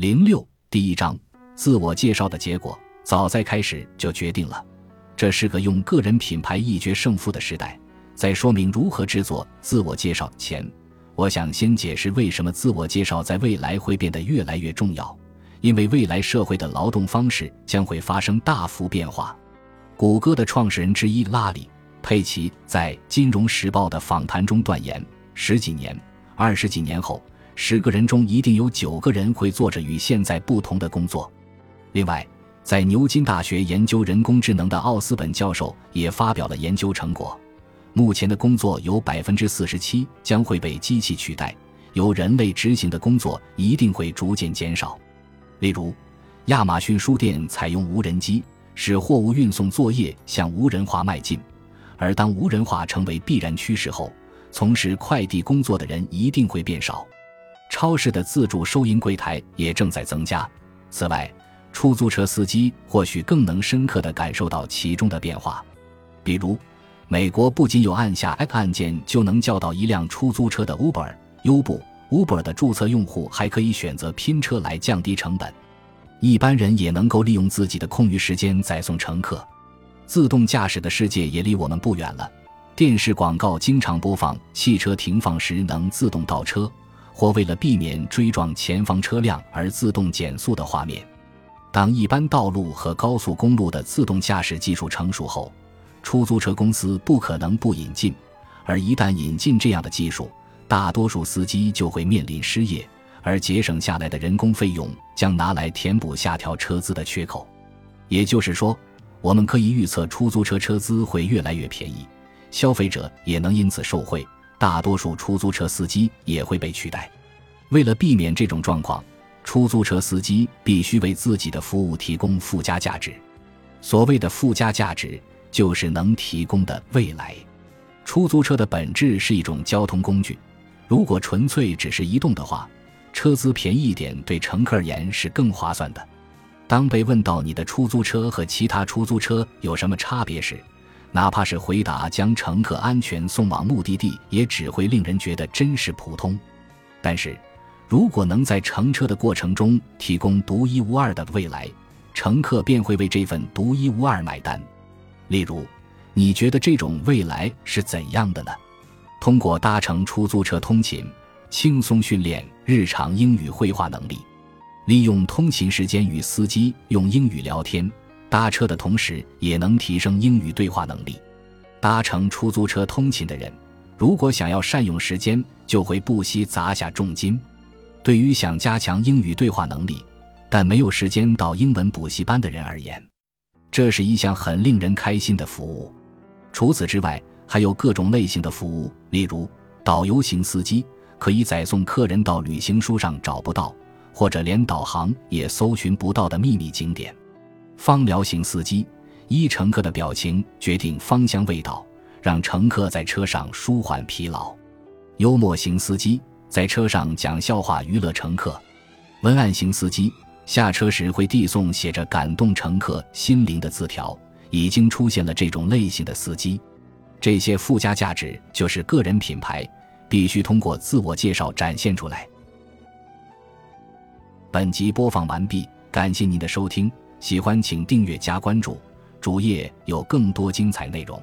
零六第一章自我介绍的结果，早在开始就决定了，这是个用个人品牌一决胜负的时代。在说明如何制作自我介绍前，我想先解释为什么自我介绍在未来会变得越来越重要。因为未来社会的劳动方式将会发生大幅变化。谷歌的创始人之一拉里·佩奇在《金融时报》的访谈中断言：十几年、二十几年后，十个人中一定有九个人会做着与现在不同的工作。另外，在牛津大学研究人工智能的奥斯本教授也发表了研究成果：目前的工作有百分之四十七将会被机器取代，由人类执行的工作一定会逐渐减少。例如，亚马逊书店采用无人机，使货物运送作业向无人化迈进。而当无人化成为必然趋势后，从事快递工作的人一定会变少。超市的自助收银柜台也正在增加。此外，出租车司机或许更能深刻地感受到其中的变化。比如，美国不仅有按下 App 按键就能叫到一辆出租车的 Uber、优步。Uber 的注册用户还可以选择拼车来降低成本，一般人也能够利用自己的空余时间载送乘客。自动驾驶的世界也离我们不远了。电视广告经常播放汽车停放时能自动倒车，或为了避免追撞前方车辆而自动减速的画面。当一般道路和高速公路的自动驾驶技术成熟后，出租车公司不可能不引进，而一旦引进这样的技术，大多数司机就会面临失业，而节省下来的人工费用将拿来填补下调车资的缺口。也就是说，我们可以预测出租车车资会越来越便宜，消费者也能因此受惠，大多数出租车司机也会被取代。为了避免这种状况，出租车司机必须为自己的服务提供附加价值。所谓的附加价值，就是能提供的未来。出租车的本质是一种交通工具。如果纯粹只是移动的话，车资便宜一点对乘客而言是更划算的。当被问到你的出租车和其他出租车有什么差别时，哪怕是回答将乘客安全送往目的地，也只会令人觉得真是普通。但是，如果能在乘车的过程中提供独一无二的未来，乘客便会为这份独一无二买单。例如，你觉得这种未来是怎样的呢？通过搭乘出租车通勤，轻松训练日常英语绘画能力；利用通勤时间与司机用英语聊天，搭车的同时也能提升英语对话能力。搭乘出租车通勤的人，如果想要善用时间，就会不惜砸下重金。对于想加强英语对话能力，但没有时间到英文补习班的人而言，这是一项很令人开心的服务。除此之外，还有各种类型的服务，例如导游型司机，可以载送客人到旅行书上找不到或者连导航也搜寻不到的秘密景点；芳疗型司机，依乘客的表情决定芳香味道，让乘客在车上舒缓疲劳；幽默型司机在车上讲笑话娱乐乘客；文案型司机下车时会递送写着感动乘客心灵的字条。已经出现了这种类型的司机。这些附加价值就是个人品牌必须通过自我介绍展现出来。本集播放完毕，感谢您的收听，喜欢请订阅加关注，主页有更多精彩内容。